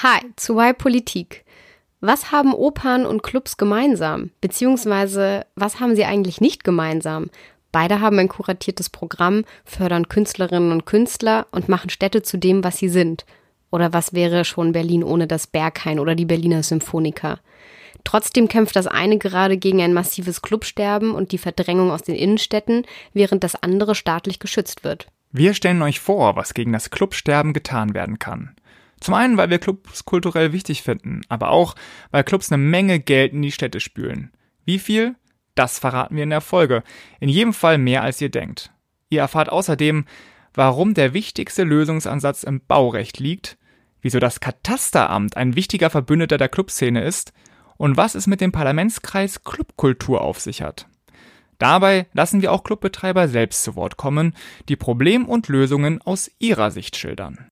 Hi zu Why Politik. Was haben Opern und Clubs gemeinsam? Beziehungsweise, was haben sie eigentlich nicht gemeinsam? Beide haben ein kuratiertes Programm, fördern Künstlerinnen und Künstler und machen Städte zu dem, was sie sind. Oder was wäre schon Berlin ohne das Berghain oder die Berliner Symphoniker? Trotzdem kämpft das eine gerade gegen ein massives Clubsterben und die Verdrängung aus den Innenstädten, während das andere staatlich geschützt wird. Wir stellen euch vor, was gegen das Clubsterben getan werden kann. Zum einen, weil wir Clubs kulturell wichtig finden, aber auch, weil Clubs eine Menge Geld in die Städte spülen. Wie viel? Das verraten wir in der Folge. In jedem Fall mehr als ihr denkt. Ihr erfahrt außerdem, warum der wichtigste Lösungsansatz im Baurecht liegt, wieso das Katasteramt ein wichtiger Verbündeter der Clubszene ist und was es mit dem Parlamentskreis Clubkultur auf sich hat. Dabei lassen wir auch Clubbetreiber selbst zu Wort kommen, die Problem und Lösungen aus ihrer Sicht schildern.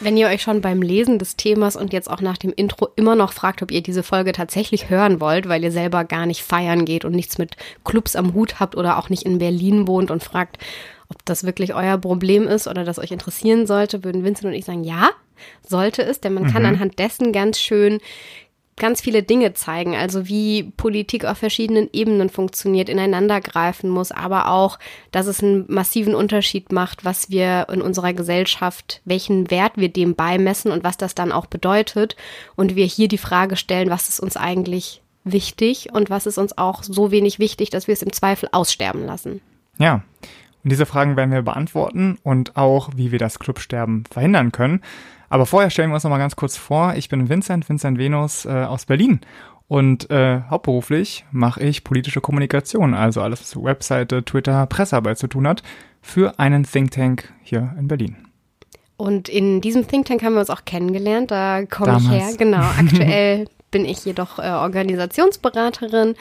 Wenn ihr euch schon beim Lesen des Themas und jetzt auch nach dem Intro immer noch fragt, ob ihr diese Folge tatsächlich hören wollt, weil ihr selber gar nicht feiern geht und nichts mit Clubs am Hut habt oder auch nicht in Berlin wohnt und fragt, ob das wirklich euer Problem ist oder das euch interessieren sollte, würden Vincent und ich sagen, ja, sollte es, denn man mhm. kann anhand dessen ganz schön ganz viele Dinge zeigen, also wie Politik auf verschiedenen Ebenen funktioniert, ineinandergreifen muss, aber auch, dass es einen massiven Unterschied macht, was wir in unserer Gesellschaft, welchen Wert wir dem beimessen und was das dann auch bedeutet. Und wir hier die Frage stellen, was ist uns eigentlich wichtig und was ist uns auch so wenig wichtig, dass wir es im Zweifel aussterben lassen. Ja. Und diese Fragen werden wir beantworten und auch, wie wir das Clubsterben verhindern können. Aber vorher stellen wir uns noch mal ganz kurz vor. Ich bin Vincent, Vincent Venus äh, aus Berlin. Und äh, hauptberuflich mache ich politische Kommunikation, also alles, was Webseite, Twitter, Pressearbeit zu tun hat, für einen Think Tank hier in Berlin. Und in diesem Think Tank haben wir uns auch kennengelernt. Da komme ich her. Genau. Aktuell bin ich jedoch äh, Organisationsberaterin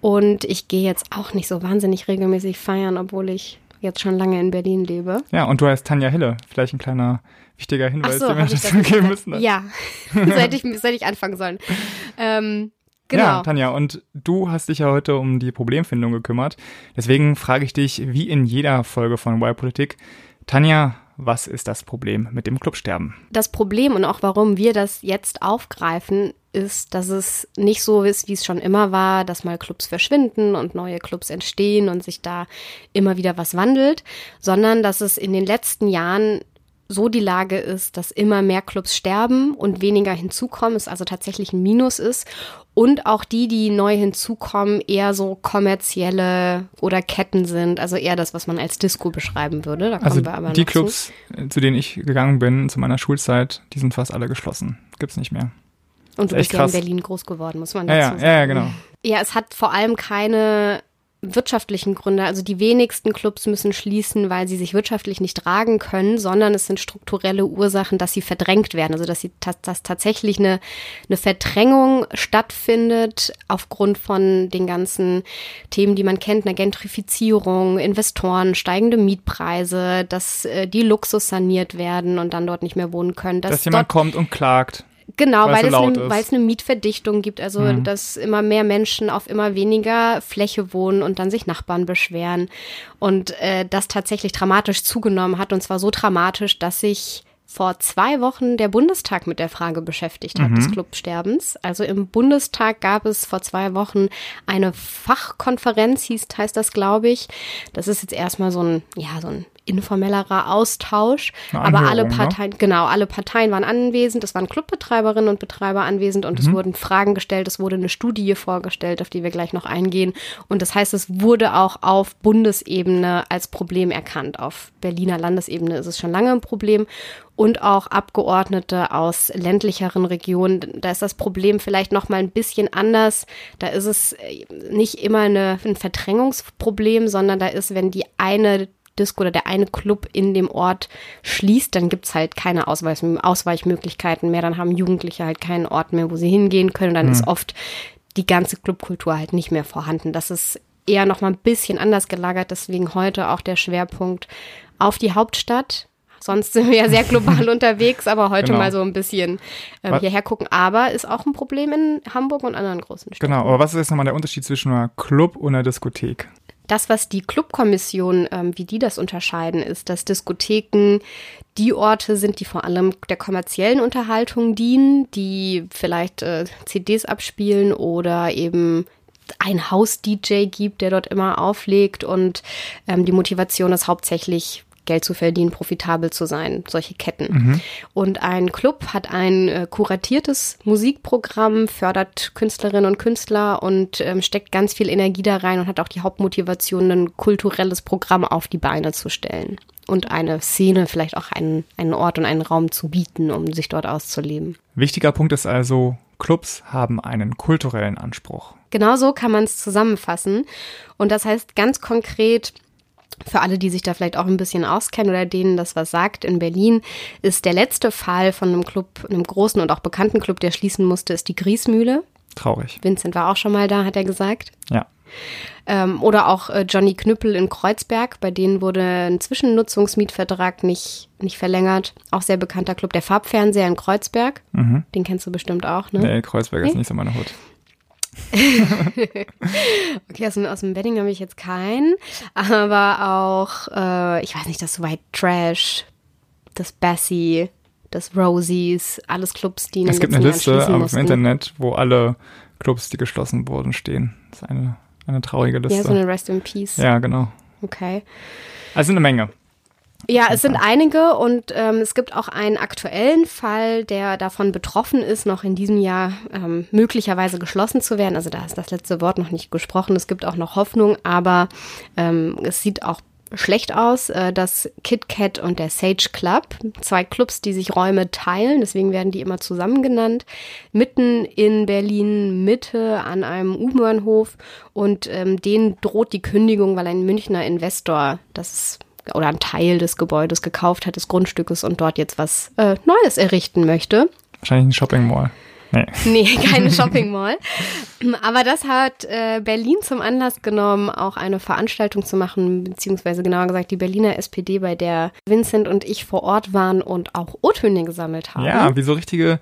und ich gehe jetzt auch nicht so wahnsinnig regelmäßig feiern, obwohl ich jetzt schon lange in Berlin lebe. Ja, und du heißt Tanja Hille. Vielleicht ein kleiner wichtiger Hinweis, so, den wir dazu geben müssen. Ja, so hätte, ich, hätte ich anfangen sollen. Ähm, Genau. Ja, Tanja, und du hast dich ja heute um die Problemfindung gekümmert. Deswegen frage ich dich, wie in jeder Folge von Wild Politik, Tanja, was ist das Problem mit dem Clubsterben? Das Problem und auch warum wir das jetzt aufgreifen, ist, dass es nicht so ist, wie es schon immer war, dass mal Clubs verschwinden und neue Clubs entstehen und sich da immer wieder was wandelt, sondern dass es in den letzten Jahren so die Lage ist, dass immer mehr Clubs sterben und weniger hinzukommen, es also tatsächlich ein Minus ist. Und auch die, die neu hinzukommen, eher so kommerzielle oder Ketten sind, also eher das, was man als Disco beschreiben würde. Da also die Clubs, zu. zu. denen ich gegangen bin zu meiner Schulzeit, die sind fast alle geschlossen. Gibt's nicht mehr. Und du bist ja in Berlin groß geworden, muss man dazu ja, sagen. Ja, ja, genau. Ja, es hat vor allem keine wirtschaftlichen Gründe. Also die wenigsten Clubs müssen schließen, weil sie sich wirtschaftlich nicht tragen können, sondern es sind strukturelle Ursachen, dass sie verdrängt werden. Also dass, sie, dass tatsächlich eine, eine Verdrängung stattfindet aufgrund von den ganzen Themen, die man kennt, eine Gentrifizierung, Investoren, steigende Mietpreise, dass äh, die Luxus saniert werden und dann dort nicht mehr wohnen können. Dass, dass jemand kommt und klagt. Genau, weil, weil, es, eine, weil es eine Mietverdichtung gibt, also mhm. dass immer mehr Menschen auf immer weniger Fläche wohnen und dann sich Nachbarn beschweren und äh, das tatsächlich dramatisch zugenommen hat und zwar so dramatisch, dass sich vor zwei Wochen der Bundestag mit der Frage beschäftigt hat mhm. des Clubsterbens. Also im Bundestag gab es vor zwei Wochen eine Fachkonferenz, hieß, heißt das, glaube ich. Das ist jetzt erstmal so ein, ja, so ein informellerer Austausch. Aber alle ne? Parteien, ne? genau, alle Parteien waren anwesend. Es waren Clubbetreiberinnen und Betreiber anwesend und mhm. es wurden Fragen gestellt. Es wurde eine Studie vorgestellt, auf die wir gleich noch eingehen. Und das heißt, es wurde auch auf Bundesebene als Problem erkannt. Auf Berliner Landesebene ist es schon lange ein Problem und auch Abgeordnete aus ländlicheren Regionen. Da ist das Problem vielleicht noch mal ein bisschen anders. Da ist es äh, nicht immer eine, ein Verdrängungsproblem, sondern da ist, wenn die eine Disco oder der eine Club in dem Ort schließt, dann gibt's halt keine Ausweich Ausweichmöglichkeiten mehr. Dann haben Jugendliche halt keinen Ort mehr, wo sie hingehen können. Dann mhm. ist oft die ganze Clubkultur halt nicht mehr vorhanden. Das ist eher noch mal ein bisschen anders gelagert. Deswegen heute auch der Schwerpunkt auf die Hauptstadt. Sonst sind wir ja sehr global unterwegs, aber heute genau. mal so ein bisschen ähm, hierher gucken. Aber ist auch ein Problem in Hamburg und anderen großen Städten. Genau, aber was ist jetzt nochmal der Unterschied zwischen einer Club und einer Diskothek? Das, was die Clubkommission, ähm, wie die das unterscheiden, ist, dass Diskotheken die Orte sind, die vor allem der kommerziellen Unterhaltung dienen, die vielleicht äh, CDs abspielen oder eben ein Haus-DJ gibt, der dort immer auflegt und ähm, die Motivation ist hauptsächlich Geld zu verdienen, profitabel zu sein, solche Ketten. Mhm. Und ein Club hat ein äh, kuratiertes Musikprogramm, fördert Künstlerinnen und Künstler und ähm, steckt ganz viel Energie da rein und hat auch die Hauptmotivation, ein kulturelles Programm auf die Beine zu stellen. Und eine Szene, vielleicht auch einen, einen Ort und einen Raum zu bieten, um sich dort auszuleben. Wichtiger Punkt ist also, Clubs haben einen kulturellen Anspruch. Genau so kann man es zusammenfassen. Und das heißt ganz konkret, für alle, die sich da vielleicht auch ein bisschen auskennen oder denen das was sagt, in Berlin ist der letzte Fall von einem Club, einem großen und auch bekannten Club, der schließen musste, ist die Griesmühle. Traurig. Vincent war auch schon mal da, hat er gesagt. Ja. Ähm, oder auch äh, Johnny Knüppel in Kreuzberg, bei denen wurde ein Zwischennutzungsmietvertrag nicht, nicht verlängert. Auch sehr bekannter Club, der Farbfernseher in Kreuzberg. Mhm. Den kennst du bestimmt auch, ne? Nee, Kreuzberg nee? ist nicht so meine Hut. okay, aus dem, aus dem Wedding habe ich jetzt keinen, aber auch, äh, ich weiß nicht, das White Trash, das Bessie, das Rosies, alles Clubs, die in Es gibt eine Liste auf dem Internet, wo alle Clubs, die geschlossen wurden, stehen. Das ist eine, eine traurige Liste. Ja, so eine Rest in Peace. Ja, genau. Okay. Also eine Menge. Ja, es sind einige und ähm, es gibt auch einen aktuellen Fall, der davon betroffen ist, noch in diesem Jahr ähm, möglicherweise geschlossen zu werden. Also da ist das letzte Wort noch nicht gesprochen. Es gibt auch noch Hoffnung, aber ähm, es sieht auch schlecht aus, äh, dass KitKat und der Sage Club, zwei Clubs, die sich Räume teilen, deswegen werden die immer zusammen genannt, mitten in Berlin Mitte an einem U-Bahnhof und ähm, denen droht die Kündigung, weil ein Münchner Investor das oder einen Teil des Gebäudes gekauft hat, des Grundstückes und dort jetzt was äh, Neues errichten möchte. Wahrscheinlich ein Shopping Mall. Nee. nee, keine Shopping Mall. Aber das hat äh, Berlin zum Anlass genommen, auch eine Veranstaltung zu machen, beziehungsweise genauer gesagt die Berliner SPD, bei der Vincent und ich vor Ort waren und auch O-Töne gesammelt haben. Ja, wie so richtige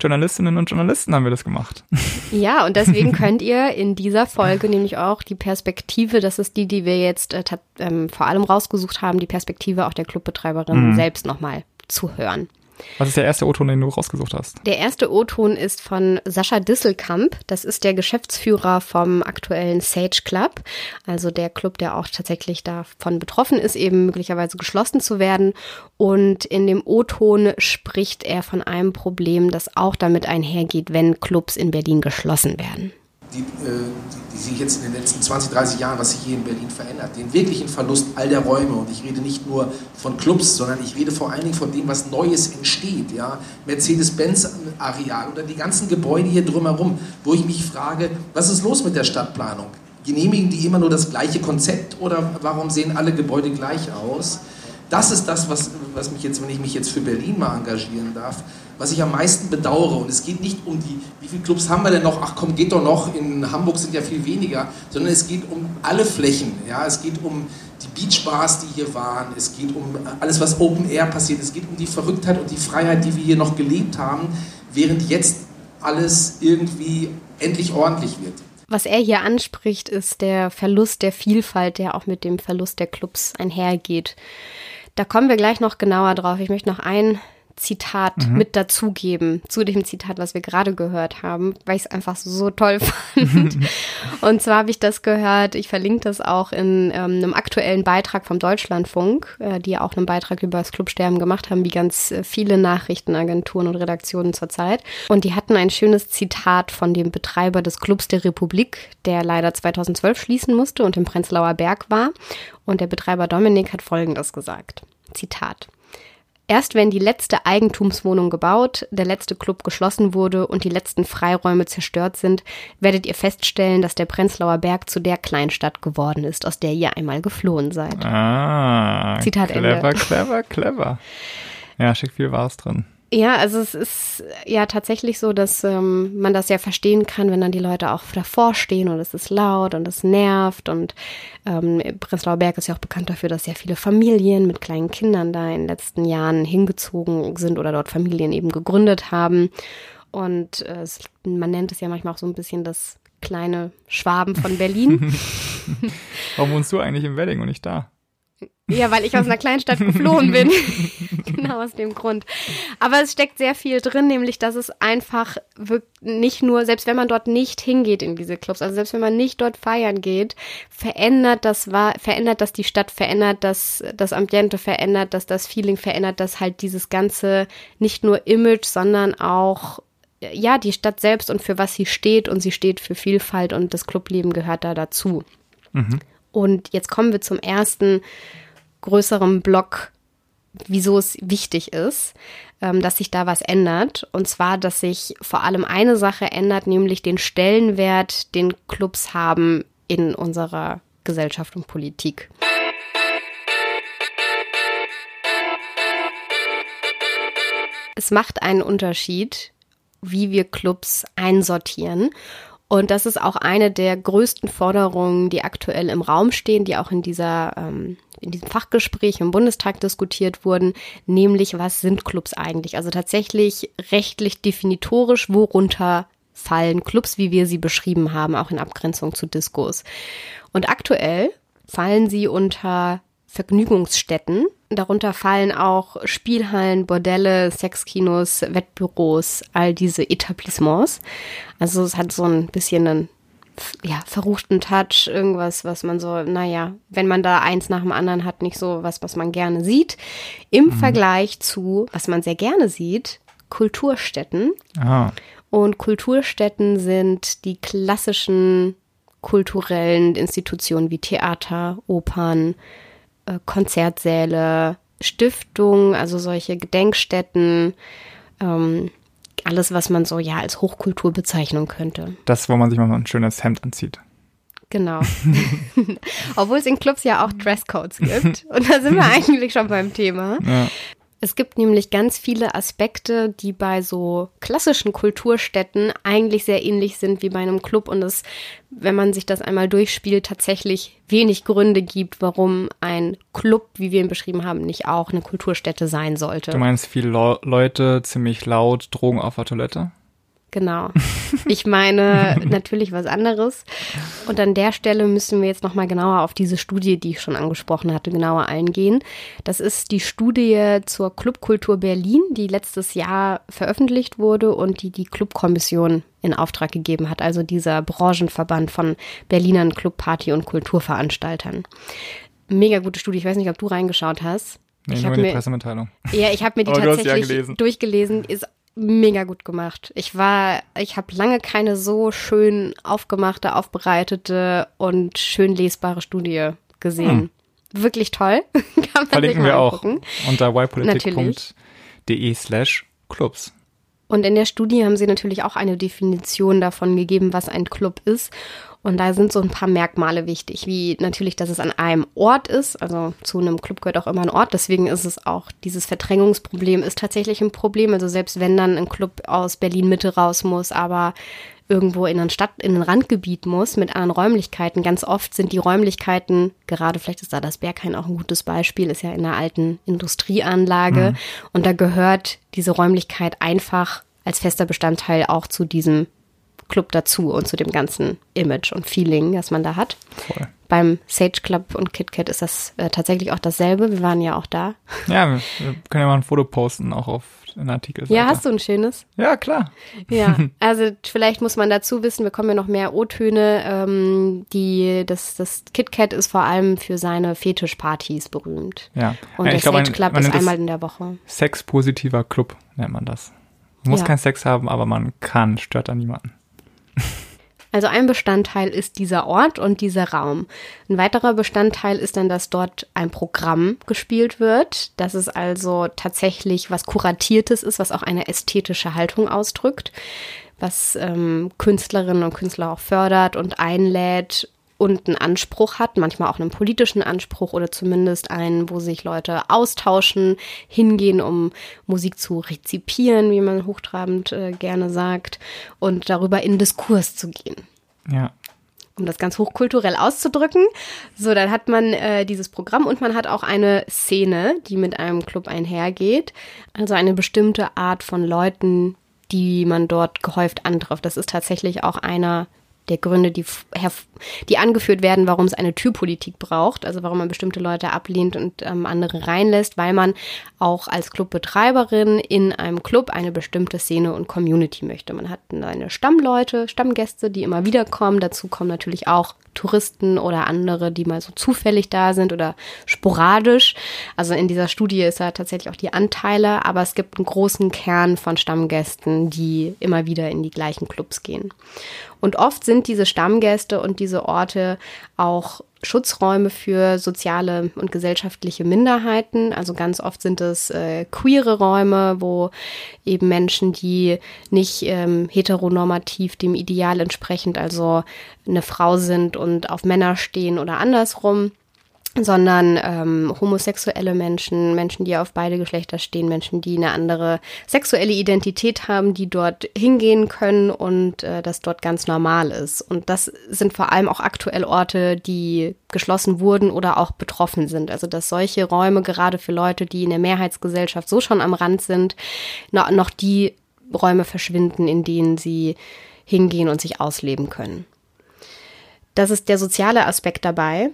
Journalistinnen und Journalisten haben wir das gemacht. Ja, und deswegen könnt ihr in dieser Folge nämlich auch die Perspektive, das ist die, die wir jetzt äh, ähm, vor allem rausgesucht haben, die Perspektive auch der Clubbetreiberin mhm. selbst nochmal zuhören. Was ist der erste O-Ton, den du rausgesucht hast? Der erste O-Ton ist von Sascha Disselkamp. Das ist der Geschäftsführer vom aktuellen Sage Club. Also der Club, der auch tatsächlich davon betroffen ist, eben möglicherweise geschlossen zu werden. Und in dem O-Ton spricht er von einem Problem, das auch damit einhergeht, wenn Clubs in Berlin geschlossen werden die, äh, die, sich jetzt in den letzten 20, 30 Jahren, was sich hier in Berlin verändert, den wirklichen Verlust all der Räume. Und ich rede nicht nur von Clubs, sondern ich rede vor allen Dingen von dem, was Neues entsteht. Ja? Mercedes-Benz-Areal oder die ganzen Gebäude hier drumherum, wo ich mich frage, was ist los mit der Stadtplanung? Genehmigen die immer nur das gleiche Konzept oder warum sehen alle Gebäude gleich aus? Das ist das, was, was mich jetzt, wenn ich mich jetzt für Berlin mal engagieren darf, was ich am meisten bedauere. Und es geht nicht um die, wie viele Clubs haben wir denn noch? Ach komm, geht doch noch. In Hamburg sind ja viel weniger. Sondern es geht um alle Flächen. Ja? Es geht um die Beachbars, die hier waren. Es geht um alles, was Open Air passiert. Es geht um die Verrücktheit und die Freiheit, die wir hier noch gelebt haben, während jetzt alles irgendwie endlich ordentlich wird. Was er hier anspricht, ist der Verlust der Vielfalt, der auch mit dem Verlust der Clubs einhergeht. Da kommen wir gleich noch genauer drauf. Ich möchte noch ein Zitat mhm. mit dazugeben zu dem Zitat, was wir gerade gehört haben, weil ich es einfach so toll fand. und zwar habe ich das gehört, ich verlinke das auch in ähm, einem aktuellen Beitrag vom Deutschlandfunk, äh, die ja auch einen Beitrag über das Clubsterben gemacht haben, wie ganz äh, viele Nachrichtenagenturen und Redaktionen zurzeit. Und die hatten ein schönes Zitat von dem Betreiber des Clubs der Republik, der leider 2012 schließen musste und im Prenzlauer Berg war. Und der Betreiber Dominik hat Folgendes gesagt. Zitat. Erst wenn die letzte Eigentumswohnung gebaut, der letzte Club geschlossen wurde und die letzten Freiräume zerstört sind, werdet ihr feststellen, dass der Prenzlauer Berg zu der Kleinstadt geworden ist, aus der ihr einmal geflohen seid. Ah, Zitat clever, Ende. clever, clever. Ja, schick viel Wahres drin. Ja, also es ist ja tatsächlich so, dass ähm, man das ja verstehen kann, wenn dann die Leute auch davor stehen und es ist laut und es nervt. Und ähm, Prenzlauer Berg ist ja auch bekannt dafür, dass sehr viele Familien mit kleinen Kindern da in den letzten Jahren hingezogen sind oder dort Familien eben gegründet haben. Und äh, es, man nennt es ja manchmal auch so ein bisschen das kleine Schwaben von Berlin. Warum wohnst du eigentlich im Wedding und nicht da? Ja, weil ich aus einer Kleinstadt geflohen bin. genau aus dem Grund. Aber es steckt sehr viel drin, nämlich dass es einfach nicht nur, selbst wenn man dort nicht hingeht in diese Clubs, also selbst wenn man nicht dort feiern geht, verändert das war, verändert das die Stadt, verändert das das Ambiente, verändert das das Feeling, verändert das halt dieses ganze nicht nur Image, sondern auch ja, die Stadt selbst und für was sie steht und sie steht für Vielfalt und das Clubleben gehört da dazu. Mhm. Und jetzt kommen wir zum ersten größeren Block, wieso es wichtig ist, ähm, dass sich da was ändert. Und zwar, dass sich vor allem eine Sache ändert, nämlich den Stellenwert, den Clubs haben in unserer Gesellschaft und Politik. Es macht einen Unterschied, wie wir Clubs einsortieren. Und das ist auch eine der größten Forderungen, die aktuell im Raum stehen, die auch in dieser ähm, in diesem Fachgespräch im Bundestag diskutiert wurden, nämlich was sind Clubs eigentlich? Also tatsächlich rechtlich definitorisch, worunter fallen Clubs, wie wir sie beschrieben haben, auch in Abgrenzung zu Diskos. Und aktuell fallen sie unter Vergnügungsstätten. Darunter fallen auch Spielhallen, Bordelle, Sexkinos, Wettbüros, all diese Etablissements. Also es hat so ein bisschen einen ja, verruchten Touch, irgendwas, was man so, naja, wenn man da eins nach dem anderen hat, nicht so was, was man gerne sieht. Im mhm. Vergleich zu, was man sehr gerne sieht, Kulturstätten. Aha. Und Kulturstätten sind die klassischen kulturellen Institutionen wie Theater, Opern, äh, Konzertsäle, Stiftungen, also solche Gedenkstätten, ähm, alles, was man so ja als Hochkultur bezeichnen könnte. Das, wo man sich mal ein schönes Hemd anzieht. Genau. Obwohl es in Clubs ja auch Dresscodes gibt. Und da sind wir eigentlich schon beim Thema. Ja. Es gibt nämlich ganz viele Aspekte, die bei so klassischen Kulturstätten eigentlich sehr ähnlich sind wie bei einem Club und es, wenn man sich das einmal durchspielt, tatsächlich wenig Gründe gibt, warum ein Club, wie wir ihn beschrieben haben, nicht auch eine Kulturstätte sein sollte. Du meinst viele Leute, ziemlich laut, Drogen auf der Toilette? Genau. Ich meine natürlich was anderes. Und an der Stelle müssen wir jetzt nochmal genauer auf diese Studie, die ich schon angesprochen hatte, genauer eingehen. Das ist die Studie zur Clubkultur Berlin, die letztes Jahr veröffentlicht wurde und die die Clubkommission in Auftrag gegeben hat, also dieser Branchenverband von Berlinern Clubparty und Kulturveranstaltern. Mega gute Studie. Ich weiß nicht, ob du reingeschaut hast. Nee, ich nur in die Pressemitteilung. Ja, ich habe mir die tatsächlich durchgelesen. Ist mega gut gemacht. Ich war, ich habe lange keine so schön aufgemachte, aufbereitete und schön lesbare Studie gesehen. Hm. Wirklich toll. Kann man Verlinken wir auch unter ypolitik.de slash clubs. Und in der Studie haben sie natürlich auch eine Definition davon gegeben, was ein Club ist. Und da sind so ein paar Merkmale wichtig, wie natürlich, dass es an einem Ort ist. Also zu einem Club gehört auch immer ein Ort. Deswegen ist es auch, dieses Verdrängungsproblem ist tatsächlich ein Problem. Also selbst wenn dann ein Club aus Berlin Mitte raus muss, aber irgendwo in ein Stadt, in ein Randgebiet muss mit anderen Räumlichkeiten. Ganz oft sind die Räumlichkeiten, gerade vielleicht ist da das Berghain auch ein gutes Beispiel, ist ja in einer alten Industrieanlage. Mhm. Und da gehört diese Räumlichkeit einfach als fester Bestandteil auch zu diesem Club dazu und zu dem ganzen Image und Feeling, das man da hat. Voll. Beim Sage Club und KitKat ist das äh, tatsächlich auch dasselbe. Wir waren ja auch da. Ja, wir, wir können ja mal ein Foto posten, auch auf einen Artikel. Ja, hast du ein schönes? Ja, klar. Ja, also vielleicht muss man dazu wissen, wir kommen ja noch mehr O-Töne. Ähm, die, das, das KitKat ist vor allem für seine Fetischpartys berühmt. Ja. Und ja, der glaub, Sage Club man ist einmal in der Woche. Sexpositiver Club nennt man das. Man muss ja. keinen Sex haben, aber man kann, stört da niemanden. Also ein Bestandteil ist dieser Ort und dieser Raum. Ein weiterer Bestandteil ist dann, dass dort ein Programm gespielt wird. Das ist also tatsächlich was Kuratiertes ist, was auch eine ästhetische Haltung ausdrückt, was ähm, Künstlerinnen und Künstler auch fördert und einlädt und einen Anspruch hat, manchmal auch einen politischen Anspruch oder zumindest einen, wo sich Leute austauschen, hingehen, um Musik zu rezipieren, wie man hochtrabend äh, gerne sagt, und darüber in Diskurs zu gehen. Ja. Um das ganz hochkulturell auszudrücken. So, dann hat man äh, dieses Programm und man hat auch eine Szene, die mit einem Club einhergeht. Also eine bestimmte Art von Leuten, die man dort gehäuft antrifft. Das ist tatsächlich auch einer der Gründe, die, die angeführt werden, warum es eine Türpolitik braucht, also warum man bestimmte Leute ablehnt und ähm, andere reinlässt, weil man auch als Clubbetreiberin in einem Club eine bestimmte Szene und Community möchte. Man hat seine Stammleute, Stammgäste, die immer wieder kommen. Dazu kommen natürlich auch Touristen oder andere, die mal so zufällig da sind oder sporadisch. Also in dieser Studie ist ja tatsächlich auch die Anteile, aber es gibt einen großen Kern von Stammgästen, die immer wieder in die gleichen Clubs gehen. Und oft sind diese Stammgäste und diese Orte auch Schutzräume für soziale und gesellschaftliche Minderheiten. Also ganz oft sind es äh, queere Räume, wo eben Menschen, die nicht ähm, heteronormativ dem Ideal entsprechend, also eine Frau sind und auf Männer stehen oder andersrum, sondern ähm, homosexuelle Menschen, Menschen, die auf beide Geschlechter stehen, Menschen, die eine andere sexuelle Identität haben, die dort hingehen können und äh, das dort ganz normal ist. Und das sind vor allem auch aktuell Orte, die geschlossen wurden oder auch betroffen sind. Also dass solche Räume gerade für Leute, die in der Mehrheitsgesellschaft so schon am Rand sind, noch, noch die Räume verschwinden, in denen sie hingehen und sich ausleben können. Das ist der soziale Aspekt dabei.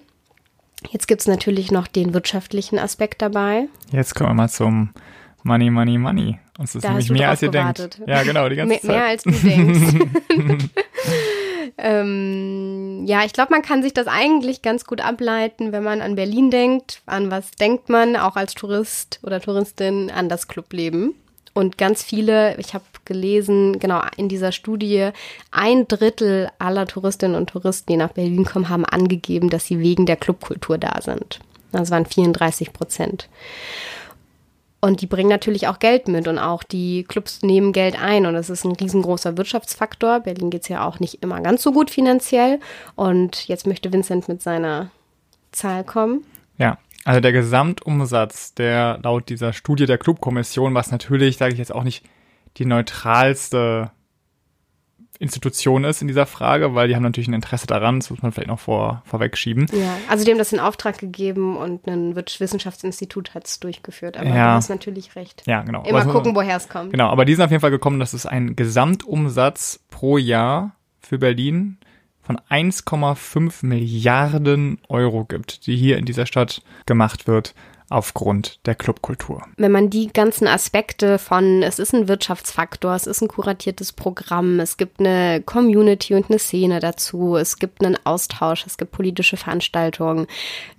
Jetzt gibt es natürlich noch den wirtschaftlichen Aspekt dabei. Jetzt kommen wir mal zum Money, Money, Money. Und es ist da nämlich mehr als ihr gewartet. denkt. Ja, genau, die ganze mehr, Zeit. Mehr als du denkst. ähm, ja, ich glaube, man kann sich das eigentlich ganz gut ableiten, wenn man an Berlin denkt. An was denkt man auch als Tourist oder Touristin an das Clubleben? Und ganz viele, ich habe gelesen, genau in dieser Studie, ein Drittel aller Touristinnen und Touristen, die nach Berlin kommen, haben angegeben, dass sie wegen der Clubkultur da sind. Das waren 34 Prozent. Und die bringen natürlich auch Geld mit und auch die Clubs nehmen Geld ein und das ist ein riesengroßer Wirtschaftsfaktor. Berlin geht es ja auch nicht immer ganz so gut finanziell. Und jetzt möchte Vincent mit seiner Zahl kommen. Ja, also der Gesamtumsatz, der laut dieser Studie der Clubkommission, was natürlich, sage ich jetzt auch nicht, die neutralste Institution ist in dieser Frage, weil die haben natürlich ein Interesse daran, das muss man vielleicht noch vor, vorwegschieben. Ja, also die haben das in Auftrag gegeben und ein Wissenschaftsinstitut hat es durchgeführt, aber ja. du hast natürlich recht. Ja, genau. Immer aber gucken, woher es kommt. Genau, aber die sind auf jeden Fall gekommen, dass es einen Gesamtumsatz pro Jahr für Berlin von 1,5 Milliarden Euro gibt, die hier in dieser Stadt gemacht wird aufgrund der Clubkultur. Wenn man die ganzen Aspekte von, es ist ein Wirtschaftsfaktor, es ist ein kuratiertes Programm, es gibt eine Community und eine Szene dazu, es gibt einen Austausch, es gibt politische Veranstaltungen,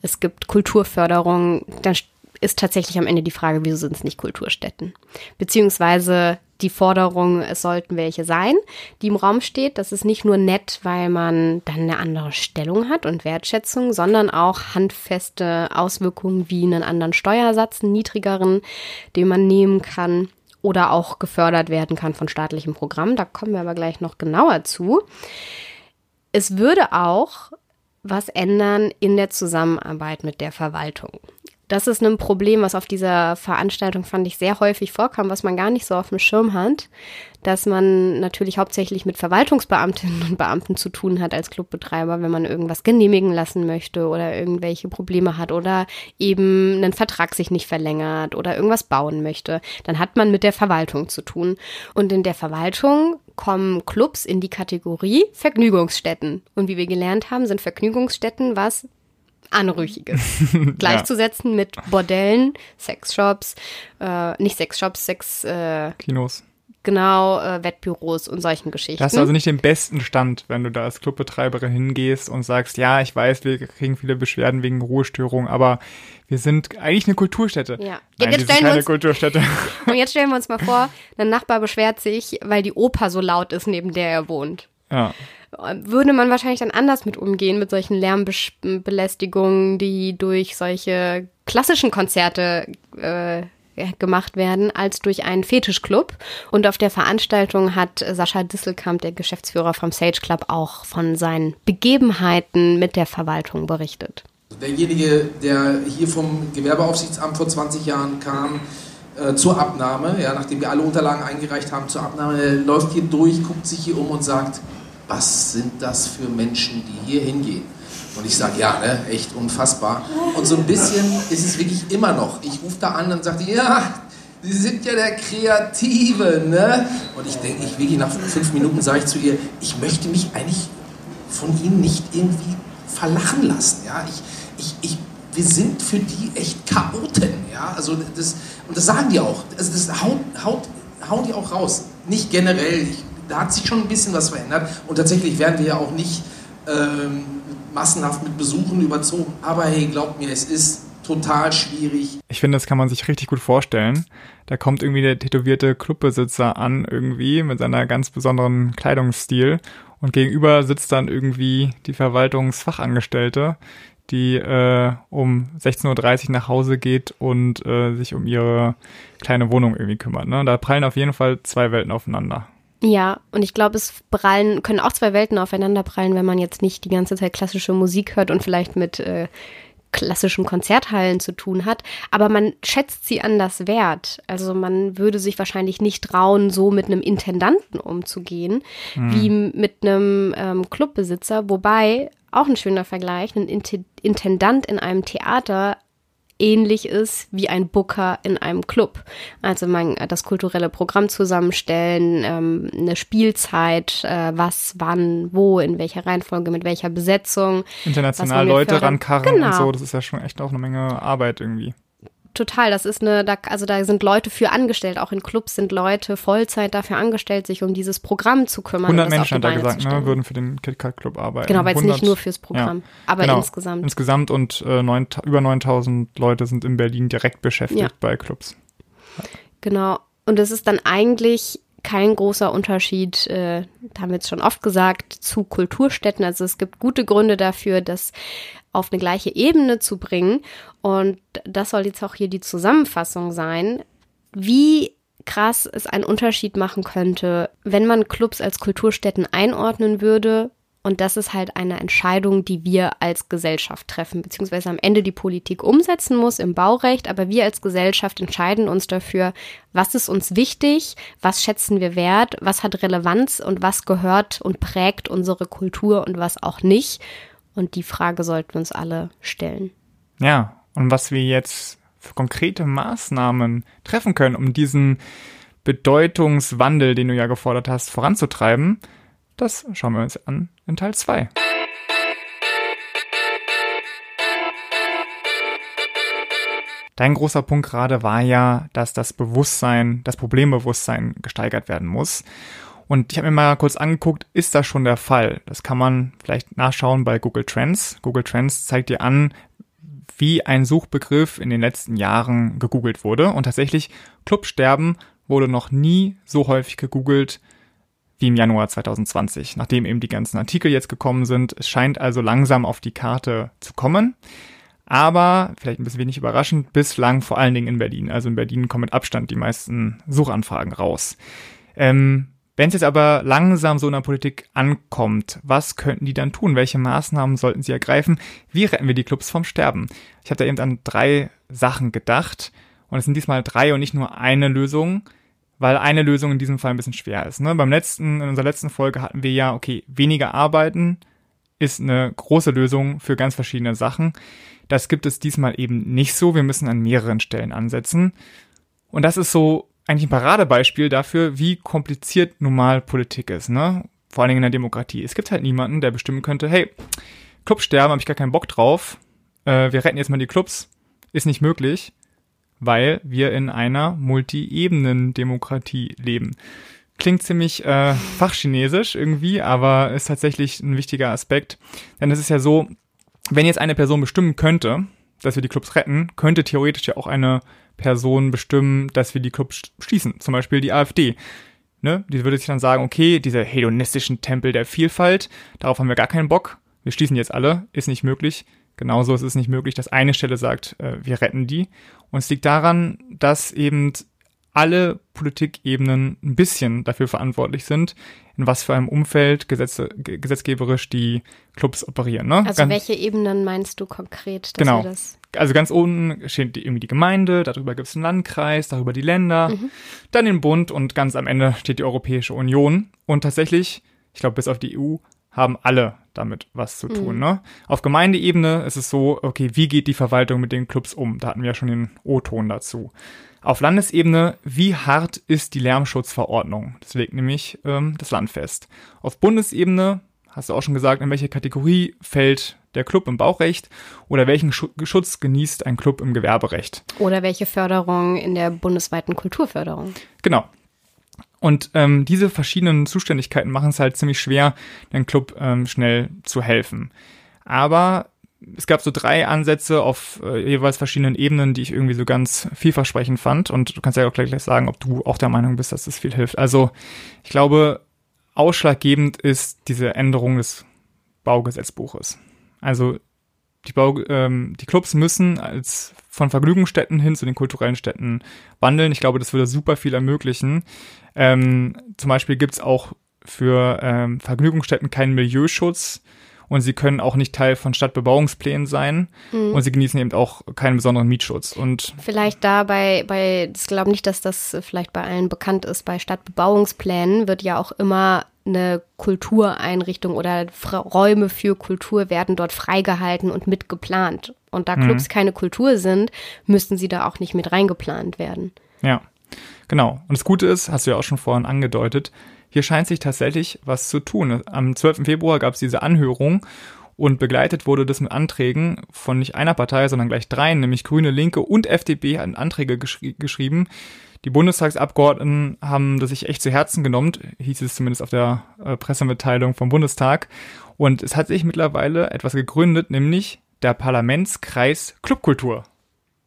es gibt Kulturförderung, dann ist tatsächlich am Ende die Frage, wieso sind es nicht Kulturstätten? Beziehungsweise die Forderung, es sollten welche sein, die im Raum steht. Das ist nicht nur nett, weil man dann eine andere Stellung hat und Wertschätzung, sondern auch handfeste Auswirkungen wie einen anderen Steuersatz, einen niedrigeren, den man nehmen kann oder auch gefördert werden kann von staatlichem Programm. Da kommen wir aber gleich noch genauer zu. Es würde auch was ändern in der Zusammenarbeit mit der Verwaltung das ist ein Problem, was auf dieser Veranstaltung, fand ich, sehr häufig vorkam, was man gar nicht so auf dem Schirm hat, dass man natürlich hauptsächlich mit Verwaltungsbeamtinnen und Beamten zu tun hat als Clubbetreiber, wenn man irgendwas genehmigen lassen möchte oder irgendwelche Probleme hat oder eben einen Vertrag sich nicht verlängert oder irgendwas bauen möchte, dann hat man mit der Verwaltung zu tun. Und in der Verwaltung kommen Clubs in die Kategorie Vergnügungsstätten. Und wie wir gelernt haben, sind Vergnügungsstätten was Anrüchiges. Gleichzusetzen ja. mit Bordellen, Sexshops, äh, nicht Sexshops, Sex... Äh, Kinos. Genau, äh, Wettbüros und solchen Geschichten. Da hast du also nicht den besten Stand, wenn du da als Clubbetreiberin hingehst und sagst, ja, ich weiß, wir kriegen viele Beschwerden wegen Ruhestörungen, aber wir sind eigentlich eine Kulturstätte. Ja. Nein, jetzt wir sind keine uns, Kulturstätte. Und jetzt stellen wir uns mal vor, ein Nachbar beschwert sich, weil die Oper so laut ist, neben der er wohnt. Ja würde man wahrscheinlich dann anders mit umgehen, mit solchen Lärmbelästigungen, die durch solche klassischen Konzerte äh, gemacht werden als durch einen Fetischclub. Und auf der Veranstaltung hat Sascha Disselkamp, der Geschäftsführer vom Sage Club, auch von seinen Begebenheiten mit der Verwaltung berichtet. Derjenige, der hier vom Gewerbeaufsichtsamt vor 20 Jahren kam, äh, zur Abnahme, ja, nachdem wir alle Unterlagen eingereicht haben zur Abnahme, läuft hier durch, guckt sich hier um und sagt, was sind das für Menschen, die hier hingehen? Und ich sage, ja, ne, echt unfassbar. Und so ein bisschen ist es wirklich immer noch. Ich rufe da an und sage, ja, Sie sind ja der Kreative, ne? Und ich denke, ich wirklich nach fünf Minuten sage ich zu ihr, ich möchte mich eigentlich von Ihnen nicht irgendwie verlachen lassen, ja? Ich, ich, ich, wir sind für die echt Chaoten, ja? Also das, und das sagen die auch. Also das haut, haut, hauen die auch raus. Nicht generell. Ich, da hat sich schon ein bisschen was verändert. Und tatsächlich werden wir ja auch nicht ähm, massenhaft mit Besuchen überzogen. Aber hey, glaubt mir, es ist total schwierig. Ich finde, das kann man sich richtig gut vorstellen. Da kommt irgendwie der tätowierte Clubbesitzer an, irgendwie mit seiner ganz besonderen Kleidungsstil. Und gegenüber sitzt dann irgendwie die Verwaltungsfachangestellte, die äh, um 16.30 Uhr nach Hause geht und äh, sich um ihre kleine Wohnung irgendwie kümmert. Ne? Da prallen auf jeden Fall zwei Welten aufeinander. Ja, und ich glaube, es prallen, können auch zwei Welten aufeinander prallen, wenn man jetzt nicht die ganze Zeit klassische Musik hört und vielleicht mit äh, klassischen Konzerthallen zu tun hat, aber man schätzt sie anders wert. Also man würde sich wahrscheinlich nicht trauen, so mit einem Intendanten umzugehen, mhm. wie mit einem ähm, Clubbesitzer, wobei auch ein schöner Vergleich, ein Intendant in einem Theater ähnlich ist wie ein Booker in einem Club. Also man das kulturelle Programm zusammenstellen, ähm, eine Spielzeit, äh, was, wann, wo, in welcher Reihenfolge, mit welcher Besetzung. International Leute rankarren genau. und so, das ist ja schon echt auch eine Menge Arbeit irgendwie total. Das ist eine, da, also da sind Leute für angestellt. Auch in Clubs sind Leute Vollzeit dafür angestellt, sich um dieses Programm zu kümmern. 100 Menschen hat er gesagt, ne, würden für den KitKat Club arbeiten. Genau, weil es nicht nur fürs Programm, ja, aber genau, insgesamt. Insgesamt und äh, 9, über 9000 Leute sind in Berlin direkt beschäftigt ja. bei Clubs. Ja. Genau. Und es ist dann eigentlich kein großer Unterschied, äh, da haben wir jetzt schon oft gesagt, zu Kulturstätten. Also es gibt gute Gründe dafür, dass auf eine gleiche Ebene zu bringen. Und das soll jetzt auch hier die Zusammenfassung sein, wie krass es einen Unterschied machen könnte, wenn man Clubs als Kulturstätten einordnen würde. Und das ist halt eine Entscheidung, die wir als Gesellschaft treffen, beziehungsweise am Ende die Politik umsetzen muss im Baurecht. Aber wir als Gesellschaft entscheiden uns dafür, was ist uns wichtig, was schätzen wir wert, was hat Relevanz und was gehört und prägt unsere Kultur und was auch nicht. Und die Frage sollten wir uns alle stellen. Ja, und was wir jetzt für konkrete Maßnahmen treffen können, um diesen Bedeutungswandel, den du ja gefordert hast, voranzutreiben, das schauen wir uns an in Teil 2. Dein großer Punkt gerade war ja, dass das Bewusstsein, das Problembewusstsein gesteigert werden muss. Und ich habe mir mal kurz angeguckt, ist das schon der Fall? Das kann man vielleicht nachschauen bei Google Trends. Google Trends zeigt dir an, wie ein Suchbegriff in den letzten Jahren gegoogelt wurde. Und tatsächlich, Clubsterben wurde noch nie so häufig gegoogelt wie im Januar 2020, nachdem eben die ganzen Artikel jetzt gekommen sind. Es scheint also langsam auf die Karte zu kommen. Aber, vielleicht ein bisschen wenig überraschend, bislang vor allen Dingen in Berlin. Also in Berlin kommen mit Abstand die meisten Suchanfragen raus. Ähm, wenn es jetzt aber langsam so in der Politik ankommt, was könnten die dann tun? Welche Maßnahmen sollten sie ergreifen? Wie retten wir die Clubs vom Sterben? Ich habe da eben an drei Sachen gedacht. Und es sind diesmal drei und nicht nur eine Lösung, weil eine Lösung in diesem Fall ein bisschen schwer ist. Ne? Beim letzten, in unserer letzten Folge hatten wir ja, okay, weniger arbeiten ist eine große Lösung für ganz verschiedene Sachen. Das gibt es diesmal eben nicht so. Wir müssen an mehreren Stellen ansetzen. Und das ist so eigentlich ein Paradebeispiel dafür, wie kompliziert normal Politik ist, ne? Vor allen Dingen in der Demokratie. Es gibt halt niemanden, der bestimmen könnte, hey, Clubsterben habe ich gar keinen Bock drauf. Äh, wir retten jetzt mal die Clubs. Ist nicht möglich, weil wir in einer Multi-Ebenen-Demokratie leben. Klingt ziemlich äh, fachchinesisch irgendwie, aber ist tatsächlich ein wichtiger Aspekt. Denn es ist ja so, wenn jetzt eine Person bestimmen könnte, dass wir die Clubs retten, könnte theoretisch ja auch eine Person bestimmen, dass wir die Clubs schließen. Zum Beispiel die AfD. Ne? Die würde sich dann sagen, okay, diese hedonistischen Tempel der Vielfalt, darauf haben wir gar keinen Bock. Wir schließen jetzt alle, ist nicht möglich. Genauso ist es nicht möglich, dass eine Stelle sagt, äh, wir retten die. Und es liegt daran, dass eben alle Politikebenen ein bisschen dafür verantwortlich sind, in was für einem Umfeld Gesetze, gesetzgeberisch die Clubs operieren. Ne? Also ganz, welche Ebenen meinst du konkret? genau. Also ganz unten steht die, irgendwie die Gemeinde, darüber gibt es einen Landkreis, darüber die Länder, mhm. dann den Bund und ganz am Ende steht die Europäische Union. Und tatsächlich, ich glaube bis auf die EU, haben alle damit was zu tun. Mhm. Ne? Auf Gemeindeebene ist es so, okay, wie geht die Verwaltung mit den Clubs um? Da hatten wir ja schon den O-Ton dazu. Auf Landesebene, wie hart ist die Lärmschutzverordnung? Das legt nämlich ähm, das Land fest. Auf Bundesebene, hast du auch schon gesagt, in welche Kategorie fällt der Club im Baurecht oder welchen Schutz genießt ein Club im Gewerberecht? Oder welche Förderung in der bundesweiten Kulturförderung? Genau. Und ähm, diese verschiedenen Zuständigkeiten machen es halt ziemlich schwer, dem Club ähm, schnell zu helfen. Aber es gab so drei Ansätze auf äh, jeweils verschiedenen Ebenen, die ich irgendwie so ganz vielversprechend fand. Und du kannst ja auch gleich, gleich sagen, ob du auch der Meinung bist, dass das viel hilft. Also ich glaube, ausschlaggebend ist diese Änderung des Baugesetzbuches. Also die, Bau, ähm, die Clubs müssen als von Vergnügungsstätten hin zu den kulturellen Städten wandeln. Ich glaube, das würde super viel ermöglichen. Ähm, zum Beispiel gibt's auch für ähm, Vergnügungsstätten keinen Milieuschutz und sie können auch nicht Teil von Stadtbebauungsplänen sein mhm. und sie genießen eben auch keinen besonderen Mietschutz. Und vielleicht da bei, bei ich glaube nicht, dass das vielleicht bei allen bekannt ist, bei Stadtbebauungsplänen wird ja auch immer eine Kultureinrichtung oder Räume für Kultur werden dort freigehalten und mitgeplant. Und da Clubs mhm. keine Kultur sind, müssten sie da auch nicht mit reingeplant werden. Ja, genau. Und das Gute ist, hast du ja auch schon vorhin angedeutet, hier scheint sich tatsächlich was zu tun. Am 12. Februar gab es diese Anhörung und begleitet wurde das mit Anträgen von nicht einer Partei, sondern gleich dreien, nämlich Grüne, Linke und FDP hatten Anträge geschri geschrieben. Die Bundestagsabgeordneten haben das sich echt zu Herzen genommen, hieß es zumindest auf der äh, Pressemitteilung vom Bundestag. Und es hat sich mittlerweile etwas gegründet, nämlich der Parlamentskreis Clubkultur.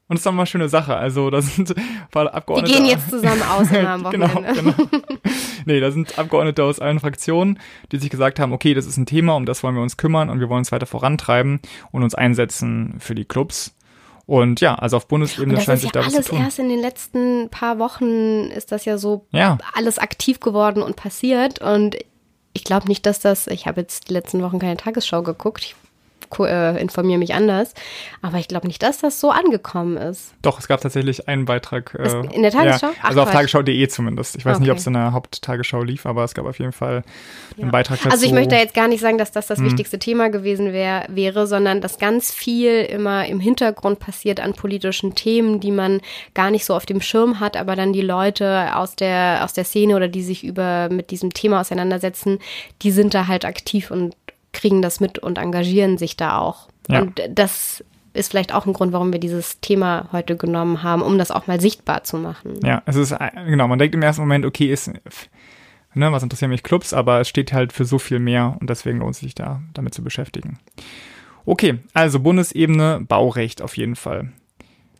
Und das ist doch mal eine schöne Sache. Also da sind Abgeordnete. Die gehen jetzt zusammen aus am genau, Wochenende. genau, genau. nee, da sind Abgeordnete aus allen Fraktionen, die sich gesagt haben, okay, das ist ein Thema, um das wollen wir uns kümmern und wir wollen es weiter vorantreiben und uns einsetzen für die Clubs. Und ja, also auf Bundesebene scheint sich ja da was zu tun. Alles erst in den letzten paar Wochen ist das ja so ja. alles aktiv geworden und passiert. Und ich glaube nicht, dass das, ich habe jetzt die letzten Wochen keine Tagesschau geguckt. Ich äh, informiere mich anders. Aber ich glaube nicht, dass das so angekommen ist. Doch, es gab tatsächlich einen Beitrag. Äh, in der Tagesschau? Ja, also Ach, auf tagesschau.de zumindest. Ich weiß okay. nicht, ob es in der Haupttagesschau lief, aber es gab auf jeden Fall einen ja. Beitrag dazu. Also ich möchte jetzt gar nicht sagen, dass das das hm. wichtigste Thema gewesen wär, wäre, sondern dass ganz viel immer im Hintergrund passiert an politischen Themen, die man gar nicht so auf dem Schirm hat, aber dann die Leute aus der, aus der Szene oder die sich über mit diesem Thema auseinandersetzen, die sind da halt aktiv und kriegen das mit und engagieren sich da auch. Ja. Und das ist vielleicht auch ein Grund, warum wir dieses Thema heute genommen haben, um das auch mal sichtbar zu machen. Ja, es ist, genau, man denkt im ersten Moment, okay, ist, ne, was interessieren mich Clubs, aber es steht halt für so viel mehr und deswegen lohnt es sich da, damit zu beschäftigen. Okay, also Bundesebene, Baurecht auf jeden Fall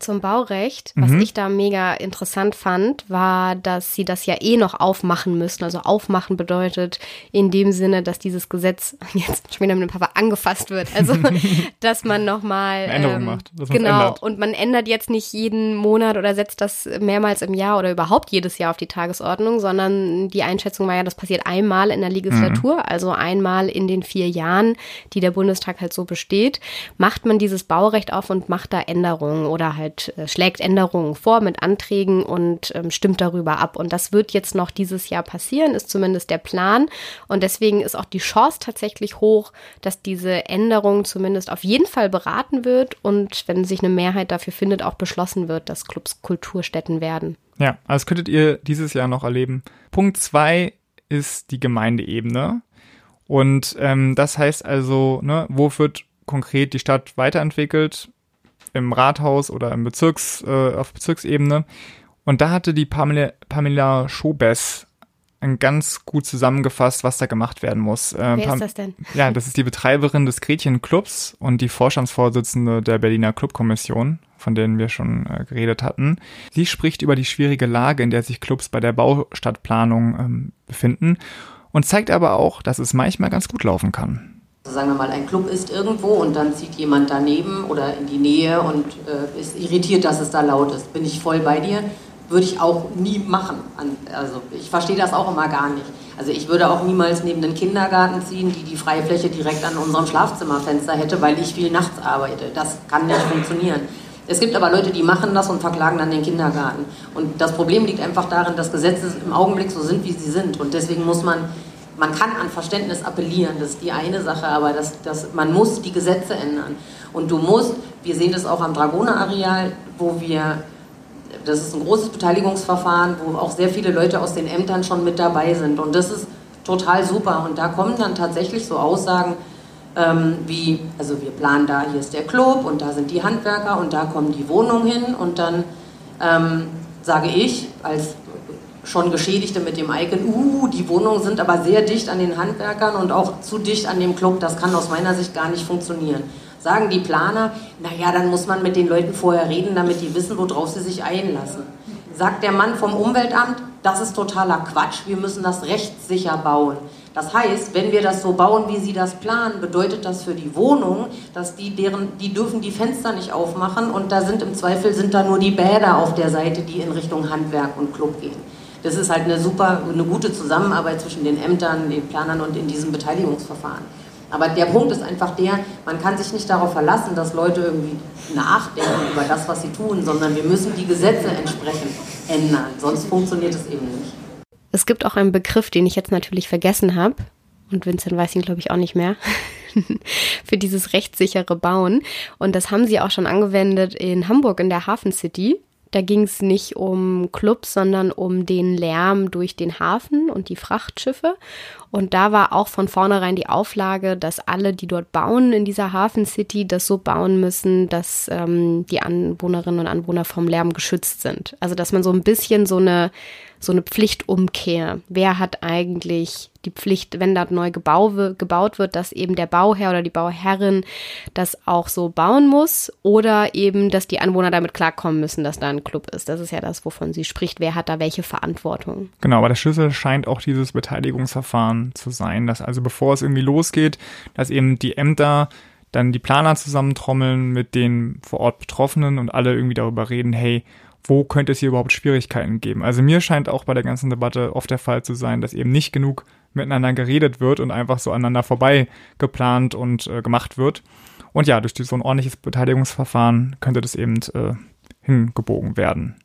zum Baurecht, was mhm. ich da mega interessant fand, war, dass sie das ja eh noch aufmachen müssen. Also aufmachen bedeutet in dem Sinne, dass dieses Gesetz jetzt schon wieder mit dem Papa angefasst wird. Also, dass man nochmal. Änderung ähm, macht. genau. Und man ändert jetzt nicht jeden Monat oder setzt das mehrmals im Jahr oder überhaupt jedes Jahr auf die Tagesordnung, sondern die Einschätzung war ja, das passiert einmal in der Legislatur, mhm. also einmal in den vier Jahren, die der Bundestag halt so besteht. Macht man dieses Baurecht auf und macht da Änderungen oder halt halt äh, schlägt Änderungen vor mit Anträgen und ähm, stimmt darüber ab. Und das wird jetzt noch dieses Jahr passieren, ist zumindest der Plan. Und deswegen ist auch die Chance tatsächlich hoch, dass diese Änderung zumindest auf jeden Fall beraten wird und wenn sich eine Mehrheit dafür findet, auch beschlossen wird, dass Clubs Kulturstätten werden. Ja, also könntet ihr dieses Jahr noch erleben. Punkt zwei ist die Gemeindeebene. Und ähm, das heißt also, ne, wo wird konkret die Stadt weiterentwickelt? Im Rathaus oder im Bezirks, äh, auf Bezirksebene. Und da hatte die Pamela, Pamela Schobes ganz gut zusammengefasst, was da gemacht werden muss. Äh, Wer Pam ist das denn? Ja, das ist die Betreiberin des Gretchen-Clubs und die Vorstandsvorsitzende der Berliner Clubkommission, von denen wir schon äh, geredet hatten. Sie spricht über die schwierige Lage, in der sich Clubs bei der Baustadtplanung ähm, befinden und zeigt aber auch, dass es manchmal ganz gut laufen kann. Sagen wir mal, ein Club ist irgendwo und dann zieht jemand daneben oder in die Nähe und äh, ist irritiert, dass es da laut ist. Bin ich voll bei dir. Würde ich auch nie machen. Also ich verstehe das auch immer gar nicht. Also ich würde auch niemals neben den Kindergarten ziehen, die die freie Fläche direkt an unserem Schlafzimmerfenster hätte, weil ich viel nachts arbeite. Das kann nicht funktionieren. Es gibt aber Leute, die machen das und verklagen dann den Kindergarten. Und das Problem liegt einfach darin, dass Gesetze im Augenblick so sind, wie sie sind. Und deswegen muss man, man kann an Verständnis appellieren, das ist die eine Sache, aber das, das, man muss die Gesetze ändern. Und du musst, wir sehen das auch am Dragoner-Areal, wo wir, das ist ein großes Beteiligungsverfahren, wo auch sehr viele Leute aus den Ämtern schon mit dabei sind. Und das ist total super. Und da kommen dann tatsächlich so Aussagen, ähm, wie, also wir planen da, hier ist der Club und da sind die Handwerker und da kommen die Wohnungen hin und dann ähm, sage ich als schon Geschädigte mit dem Icon, uh, die Wohnungen sind aber sehr dicht an den Handwerkern und auch zu dicht an dem Club, das kann aus meiner Sicht gar nicht funktionieren. Sagen die Planer, naja, dann muss man mit den Leuten vorher reden, damit die wissen, worauf sie sich einlassen. Sagt der Mann vom Umweltamt, das ist totaler Quatsch, wir müssen das rechtssicher bauen. Das heißt, wenn wir das so bauen, wie Sie das planen, bedeutet das für die Wohnung, dass die deren, die dürfen die Fenster nicht aufmachen und da sind im Zweifel sind da nur die Bäder auf der Seite, die in Richtung Handwerk und Club gehen. Das ist halt eine super, eine gute Zusammenarbeit zwischen den Ämtern, den Planern und in diesem Beteiligungsverfahren. Aber der Punkt ist einfach der, man kann sich nicht darauf verlassen, dass Leute irgendwie nachdenken über das, was sie tun, sondern wir müssen die Gesetze entsprechend ändern. Sonst funktioniert es eben nicht. Es gibt auch einen Begriff, den ich jetzt natürlich vergessen habe. Und Vincent weiß ihn, glaube ich, auch nicht mehr. für dieses rechtssichere Bauen. Und das haben sie auch schon angewendet in Hamburg in der Hafen City. Da ging es nicht um Clubs, sondern um den Lärm durch den Hafen und die Frachtschiffe. Und da war auch von vornherein die Auflage, dass alle, die dort bauen in dieser Hafen City, das so bauen müssen, dass ähm, die Anwohnerinnen und Anwohner vom Lärm geschützt sind. Also dass man so ein bisschen so eine so eine Pflichtumkehr. Wer hat eigentlich die Pflicht, wenn dort neu gebau, gebaut wird, dass eben der Bauherr oder die Bauherrin das auch so bauen muss oder eben, dass die Anwohner damit klarkommen müssen, dass da ein Club ist. Das ist ja das, wovon sie spricht. Wer hat da welche Verantwortung? Genau, aber der Schlüssel scheint auch dieses Beteiligungsverfahren zu sein, dass also bevor es irgendwie losgeht, dass eben die Ämter dann die Planer zusammentrommeln mit den vor Ort Betroffenen und alle irgendwie darüber reden, hey, wo könnte es hier überhaupt Schwierigkeiten geben? Also mir scheint auch bei der ganzen Debatte oft der Fall zu sein, dass eben nicht genug miteinander geredet wird und einfach so aneinander vorbei geplant und äh, gemacht wird. Und ja, durch so ein ordentliches Beteiligungsverfahren könnte das eben äh, hingebogen werden.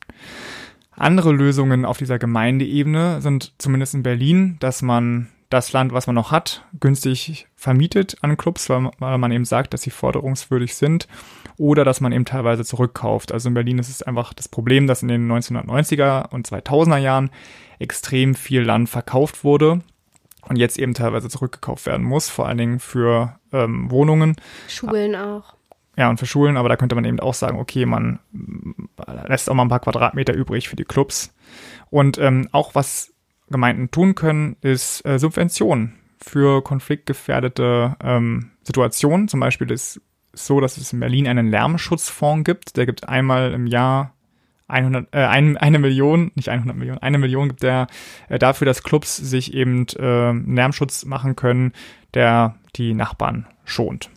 Andere Lösungen auf dieser Gemeindeebene sind zumindest in Berlin, dass man das Land, was man noch hat, günstig vermietet an Clubs, weil man eben sagt, dass sie forderungswürdig sind oder dass man eben teilweise zurückkauft. Also in Berlin ist es einfach das Problem, dass in den 1990er und 2000er Jahren extrem viel Land verkauft wurde und jetzt eben teilweise zurückgekauft werden muss, vor allen Dingen für ähm, Wohnungen. Schulen auch. Ja, und für Schulen, aber da könnte man eben auch sagen, okay, man lässt auch mal ein paar Quadratmeter übrig für die Clubs. Und ähm, auch was Gemeinden tun können, ist äh, Subventionen für konfliktgefährdete ähm, Situationen. Zum Beispiel ist so, dass es in Berlin einen Lärmschutzfonds gibt. Der gibt einmal im Jahr 100, äh, ein, eine Million, nicht 100 Millionen, eine Million gibt der äh, dafür, dass Clubs sich eben äh, Lärmschutz machen können, der die Nachbarn schont.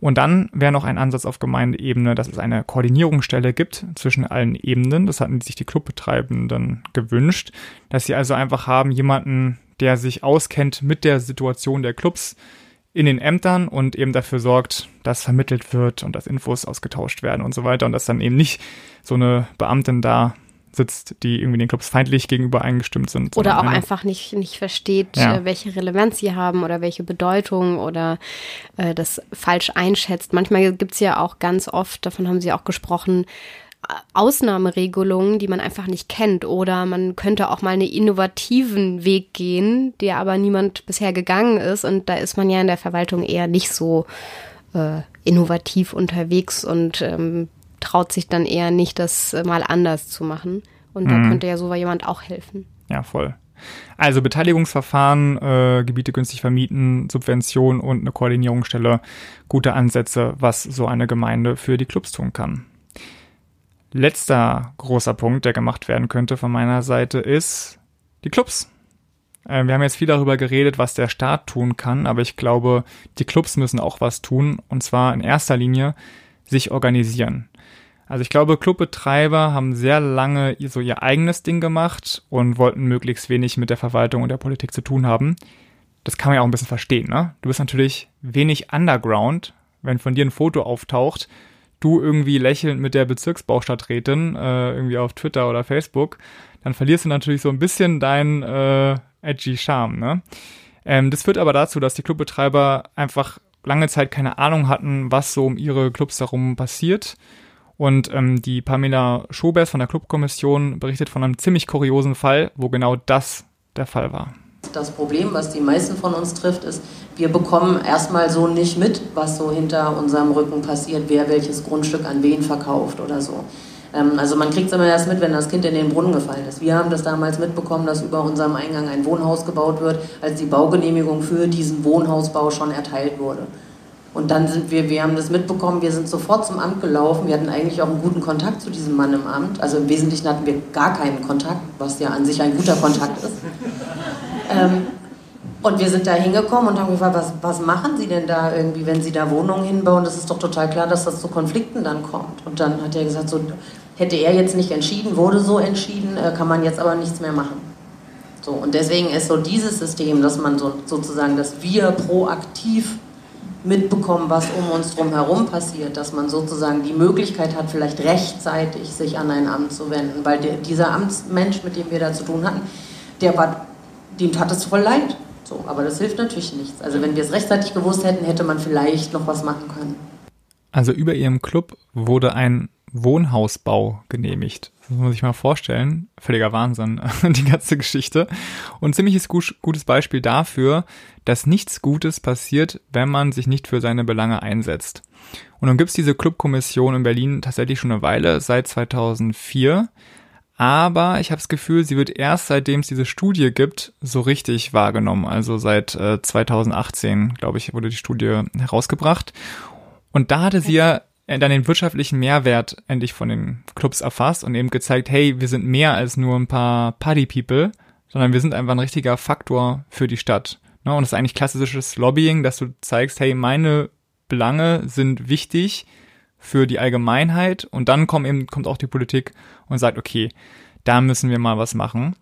Und dann wäre noch ein Ansatz auf Gemeindeebene, dass es eine Koordinierungsstelle gibt zwischen allen Ebenen. Das hatten sich die Clubbetreibenden gewünscht, dass sie also einfach haben jemanden, der sich auskennt mit der Situation der Clubs, in den Ämtern und eben dafür sorgt, dass vermittelt wird und dass Infos ausgetauscht werden und so weiter und dass dann eben nicht so eine Beamtin da sitzt, die irgendwie den Clubs feindlich gegenüber eingestimmt sind. Oder auch einfach nicht, nicht versteht, ja. Äh, welche Relevanz sie haben oder welche Bedeutung oder äh, das falsch einschätzt. Manchmal gibt es ja auch ganz oft, davon haben Sie auch gesprochen, Ausnahmeregelungen, die man einfach nicht kennt. Oder man könnte auch mal einen innovativen Weg gehen, der aber niemand bisher gegangen ist. Und da ist man ja in der Verwaltung eher nicht so äh, innovativ unterwegs und ähm, traut sich dann eher nicht, das mal anders zu machen. Und da mhm. könnte ja so jemand auch helfen. Ja, voll. Also Beteiligungsverfahren, äh, Gebiete günstig vermieten, Subvention und eine Koordinierungsstelle, gute Ansätze, was so eine Gemeinde für die Clubs tun kann. Letzter großer Punkt, der gemacht werden könnte von meiner Seite, ist die Clubs. Äh, wir haben jetzt viel darüber geredet, was der Staat tun kann, aber ich glaube, die Clubs müssen auch was tun und zwar in erster Linie sich organisieren. Also ich glaube, Clubbetreiber haben sehr lange so ihr eigenes Ding gemacht und wollten möglichst wenig mit der Verwaltung und der Politik zu tun haben. Das kann man ja auch ein bisschen verstehen, ne? Du bist natürlich wenig underground, wenn von dir ein Foto auftaucht, du irgendwie lächelnd mit der Bezirksbaustadträtin äh, irgendwie auf Twitter oder Facebook, dann verlierst du natürlich so ein bisschen deinen äh, edgy Charme, ne? Ähm, das führt aber dazu, dass die Clubbetreiber einfach lange Zeit keine Ahnung hatten, was so um ihre Clubs darum passiert und ähm, die Pamela Schobers von der Clubkommission berichtet von einem ziemlich kuriosen Fall, wo genau das der Fall war. Das Problem, was die meisten von uns trifft, ist, wir bekommen erstmal so nicht mit, was so hinter unserem Rücken passiert, wer welches Grundstück an wen verkauft oder so. Ähm, also man kriegt es immer erst mit, wenn das Kind in den Brunnen gefallen ist. Wir haben das damals mitbekommen, dass über unserem Eingang ein Wohnhaus gebaut wird, als die Baugenehmigung für diesen Wohnhausbau schon erteilt wurde. Und dann sind wir, wir haben das mitbekommen, wir sind sofort zum Amt gelaufen. Wir hatten eigentlich auch einen guten Kontakt zu diesem Mann im Amt. Also im Wesentlichen hatten wir gar keinen Kontakt, was ja an sich ein guter Kontakt ist. Ähm, und wir sind da hingekommen und haben gefragt, was, was machen Sie denn da irgendwie, wenn Sie da Wohnungen hinbauen? Das ist doch total klar, dass das zu Konflikten dann kommt. Und dann hat er gesagt, so hätte er jetzt nicht entschieden, wurde so entschieden, äh, kann man jetzt aber nichts mehr machen. So, und deswegen ist so dieses System, dass man so, sozusagen, dass wir proaktiv mitbekommen, was um uns drum herum passiert, dass man sozusagen die Möglichkeit hat, vielleicht rechtzeitig sich an ein Amt zu wenden, weil der, dieser Amtsmensch, mit dem wir da zu tun hatten, der war, dem tat es voll leid. So, aber das hilft natürlich nichts. Also wenn wir es rechtzeitig gewusst hätten, hätte man vielleicht noch was machen können. Also über ihrem Club wurde ein Wohnhausbau genehmigt. Das muss man sich mal vorstellen. Völliger Wahnsinn, die ganze Geschichte. Und ziemliches gutes Beispiel dafür, dass nichts Gutes passiert, wenn man sich nicht für seine Belange einsetzt. Und dann gibt's diese Clubkommission in Berlin tatsächlich schon eine Weile, seit 2004. Aber ich habe das Gefühl, sie wird erst seitdem es diese Studie gibt, so richtig wahrgenommen. Also seit äh, 2018, glaube ich, wurde die Studie herausgebracht. Und da hatte sie ja dann den wirtschaftlichen Mehrwert endlich von den Clubs erfasst und eben gezeigt, hey, wir sind mehr als nur ein paar Party-People, sondern wir sind einfach ein richtiger Faktor für die Stadt. Ne? Und das ist eigentlich klassisches Lobbying, dass du zeigst, hey, meine Belange sind wichtig für die Allgemeinheit und dann kommt eben, kommt auch die Politik und sagt, okay, da müssen wir mal was machen.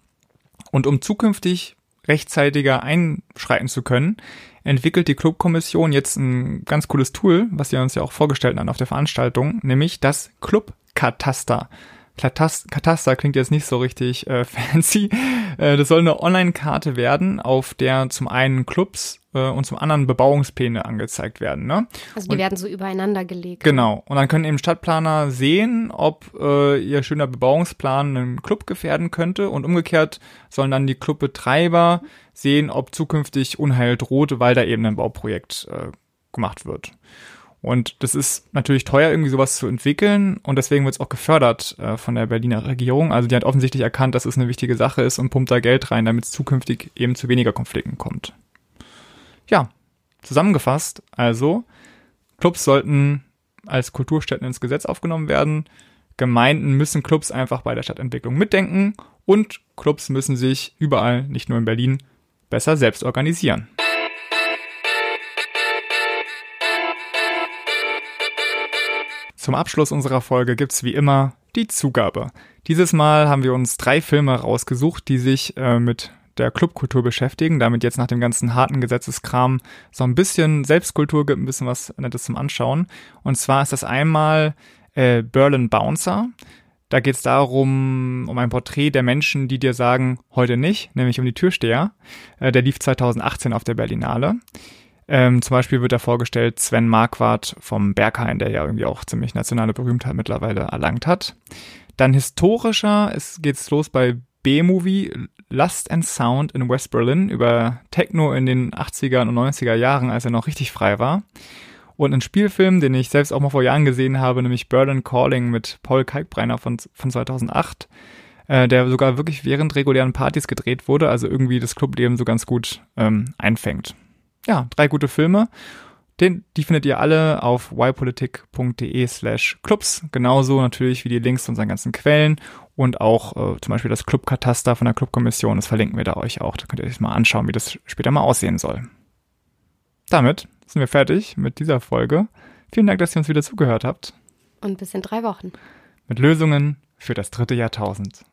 Und um zukünftig rechtzeitiger einschreiten zu können, entwickelt die Clubkommission jetzt ein ganz cooles Tool, was sie uns ja auch vorgestellt haben auf der Veranstaltung, nämlich das Clubkataster. Kataster klingt jetzt nicht so richtig äh, fancy. Äh, das soll eine Online-Karte werden, auf der zum einen Clubs äh, und zum anderen Bebauungspläne angezeigt werden. Ne? Also die und, werden so übereinander gelegt. Genau. Und dann können eben Stadtplaner sehen, ob äh, ihr schöner Bebauungsplan einen Club gefährden könnte und umgekehrt sollen dann die Clubbetreiber sehen, ob zukünftig Unheil droht, weil da eben ein Bauprojekt äh, gemacht wird. Und das ist natürlich teuer, irgendwie sowas zu entwickeln und deswegen wird es auch gefördert äh, von der Berliner Regierung. Also die hat offensichtlich erkannt, dass es eine wichtige Sache ist und pumpt da Geld rein, damit es zukünftig eben zu weniger Konflikten kommt. Ja, zusammengefasst, also Clubs sollten als Kulturstätten ins Gesetz aufgenommen werden. Gemeinden müssen Clubs einfach bei der Stadtentwicklung mitdenken und Clubs müssen sich überall, nicht nur in Berlin, besser selbst organisieren. Zum Abschluss unserer Folge gibt's wie immer die Zugabe. Dieses Mal haben wir uns drei Filme rausgesucht, die sich äh, mit der Clubkultur beschäftigen, damit jetzt nach dem ganzen harten Gesetzeskram so ein bisschen Selbstkultur gibt, ein bisschen was Nettes zum Anschauen. Und zwar ist das einmal äh, Berlin Bouncer. Da geht es darum, um ein Porträt der Menschen, die dir sagen, heute nicht, nämlich um die Türsteher. Äh, der lief 2018 auf der Berlinale. Ähm, zum Beispiel wird da vorgestellt Sven Marquardt vom Berghain, der ja irgendwie auch ziemlich nationale Berühmtheit mittlerweile erlangt hat. Dann historischer, es geht's los bei B-Movie Lust and Sound in West Berlin über Techno in den 80er und 90er Jahren, als er noch richtig frei war. Und ein Spielfilm, den ich selbst auch mal vor Jahren gesehen habe, nämlich Berlin Calling mit Paul Kalkbrenner von, von 2008, äh, der sogar wirklich während regulären Partys gedreht wurde, also irgendwie das Clubleben so ganz gut ähm, einfängt ja, drei gute Filme. Den, die findet ihr alle auf ypolitik.de slash clubs. Genauso natürlich wie die Links zu unseren ganzen Quellen und auch äh, zum Beispiel das Clubkataster von der Clubkommission. Das verlinken wir da euch auch. Da könnt ihr euch mal anschauen, wie das später mal aussehen soll. Damit sind wir fertig mit dieser Folge. Vielen Dank, dass ihr uns wieder zugehört habt. Und bis in drei Wochen. Mit Lösungen für das dritte Jahrtausend.